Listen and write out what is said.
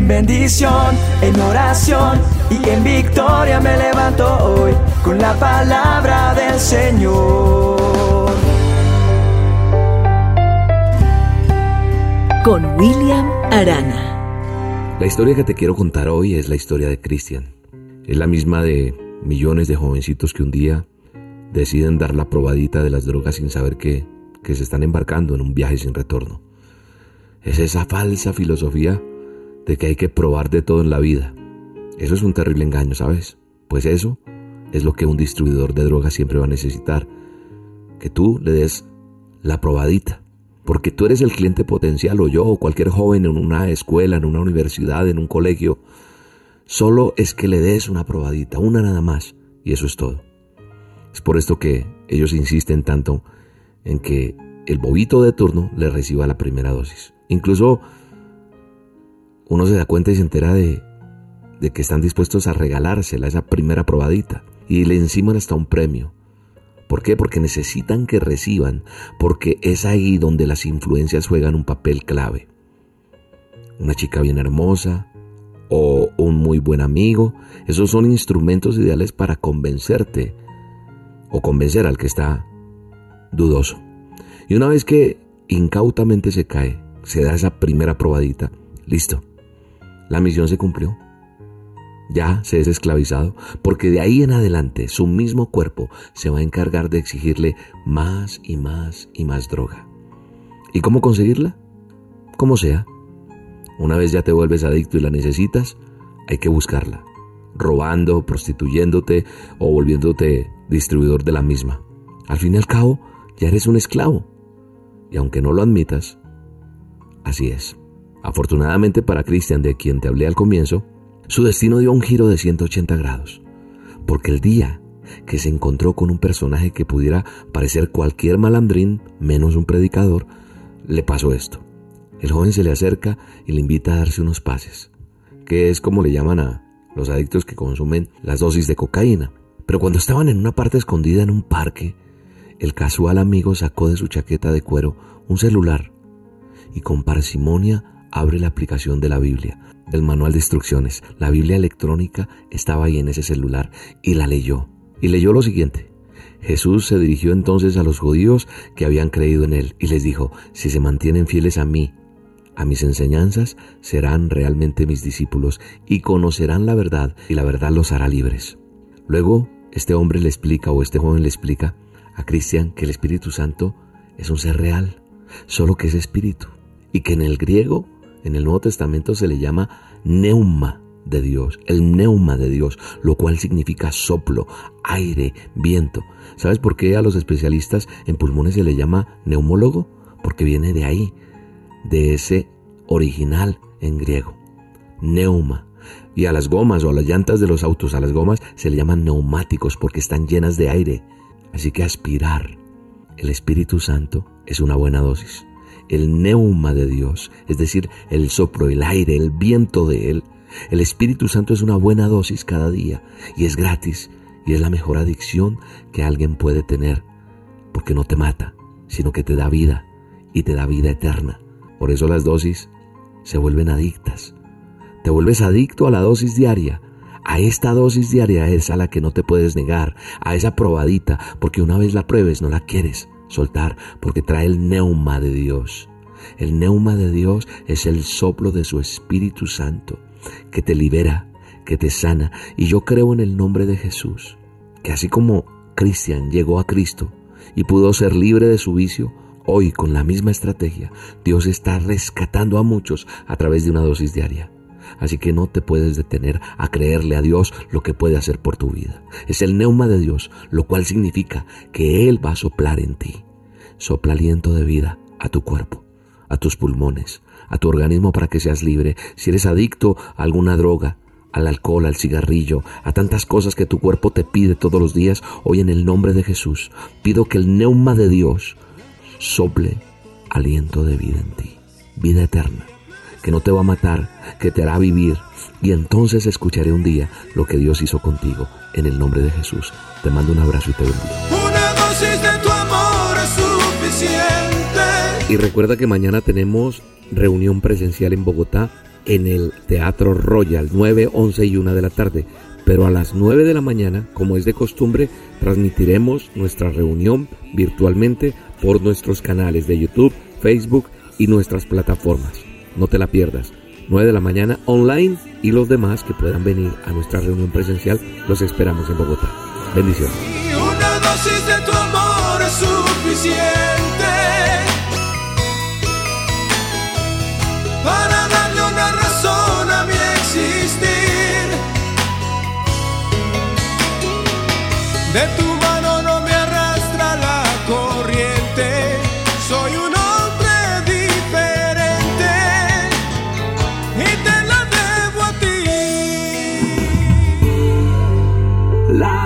En bendición, en oración y en victoria me levanto hoy con la palabra del Señor. Con William Arana. La historia que te quiero contar hoy es la historia de Cristian. Es la misma de millones de jovencitos que un día deciden dar la probadita de las drogas sin saber que, que se están embarcando en un viaje sin retorno. Es esa falsa filosofía de que hay que probar de todo en la vida. Eso es un terrible engaño, ¿sabes? Pues eso es lo que un distribuidor de drogas siempre va a necesitar. Que tú le des la probadita. Porque tú eres el cliente potencial o yo o cualquier joven en una escuela, en una universidad, en un colegio. Solo es que le des una probadita, una nada más. Y eso es todo. Es por esto que ellos insisten tanto en que el bobito de turno le reciba la primera dosis. Incluso uno se da cuenta y se entera de, que están dispuestos a regalársela, esa primera probadita, y le enciman hasta un premio. ¿Por qué? Porque necesitan que reciban, porque es ahí donde las influencias juegan un papel clave. Una chica bien hermosa o un muy buen amigo, esos son instrumentos ideales para convencerte o convencer al que está dudoso. Y una vez que incautamente se cae, se da esa primera probadita, listo, la misión se cumplió. Ya se es esclavizado, porque de ahí en adelante su mismo cuerpo se va a encargar de exigirle más y más y más droga. ¿Y cómo conseguirla? Como sea. Una vez ya te vuelves adicto y la necesitas, hay que buscarla, robando, prostituyéndote o volviéndote distribuidor de la misma. Al fin y al cabo, ya eres un esclavo. Y aunque no lo admitas, así es. Afortunadamente para Cristian, de quien te hablé al comienzo, su destino dio un giro de 180 grados, porque el día que se encontró con un personaje que pudiera parecer cualquier malandrín menos un predicador, le pasó esto. El joven se le acerca y le invita a darse unos pases, que es como le llaman a los adictos que consumen las dosis de cocaína. Pero cuando estaban en una parte escondida en un parque, el casual amigo sacó de su chaqueta de cuero un celular y con parsimonia abre la aplicación de la Biblia, del manual de instrucciones. La Biblia electrónica estaba ahí en ese celular y la leyó. Y leyó lo siguiente. Jesús se dirigió entonces a los judíos que habían creído en él y les dijo, si se mantienen fieles a mí, a mis enseñanzas, serán realmente mis discípulos y conocerán la verdad y la verdad los hará libres. Luego, este hombre le explica o este joven le explica a Cristian que el Espíritu Santo es un ser real, solo que es espíritu y que en el griego en el Nuevo Testamento se le llama neuma de Dios, el neuma de Dios, lo cual significa soplo, aire, viento. ¿Sabes por qué a los especialistas en pulmones se le llama neumólogo? Porque viene de ahí, de ese original en griego, neuma. Y a las gomas o a las llantas de los autos, a las gomas se le llaman neumáticos porque están llenas de aire. Así que aspirar el Espíritu Santo es una buena dosis el neuma de Dios, es decir, el soplo, el aire, el viento de Él. El Espíritu Santo es una buena dosis cada día y es gratis y es la mejor adicción que alguien puede tener, porque no te mata, sino que te da vida y te da vida eterna. Por eso las dosis se vuelven adictas. Te vuelves adicto a la dosis diaria. A esta dosis diaria es a la que no te puedes negar, a esa probadita, porque una vez la pruebes no la quieres soltar porque trae el neuma de Dios. El neuma de Dios es el soplo de su Espíritu Santo que te libera, que te sana. Y yo creo en el nombre de Jesús, que así como Cristian llegó a Cristo y pudo ser libre de su vicio, hoy con la misma estrategia, Dios está rescatando a muchos a través de una dosis diaria. Así que no te puedes detener a creerle a Dios lo que puede hacer por tu vida. Es el neuma de Dios, lo cual significa que Él va a soplar en ti. Sopla aliento de vida a tu cuerpo, a tus pulmones, a tu organismo para que seas libre. Si eres adicto a alguna droga, al alcohol, al cigarrillo, a tantas cosas que tu cuerpo te pide todos los días, hoy en el nombre de Jesús pido que el neuma de Dios sople aliento de vida en ti, vida eterna que no te va a matar, que te hará vivir. Y entonces escucharé un día lo que Dios hizo contigo. En el nombre de Jesús. Te mando un abrazo y te bendigo. Una dosis de tu amor es suficiente. Y recuerda que mañana tenemos reunión presencial en Bogotá en el Teatro Royal, 9, 11 y 1 de la tarde. Pero a las 9 de la mañana, como es de costumbre, transmitiremos nuestra reunión virtualmente por nuestros canales de YouTube, Facebook y nuestras plataformas. No te la pierdas. 9 de la mañana online y los demás que puedan venir a nuestra reunión presencial los esperamos en Bogotá. Bendiciones. Una dosis de tu amor es suficiente para darle una razón a mi existir. De tu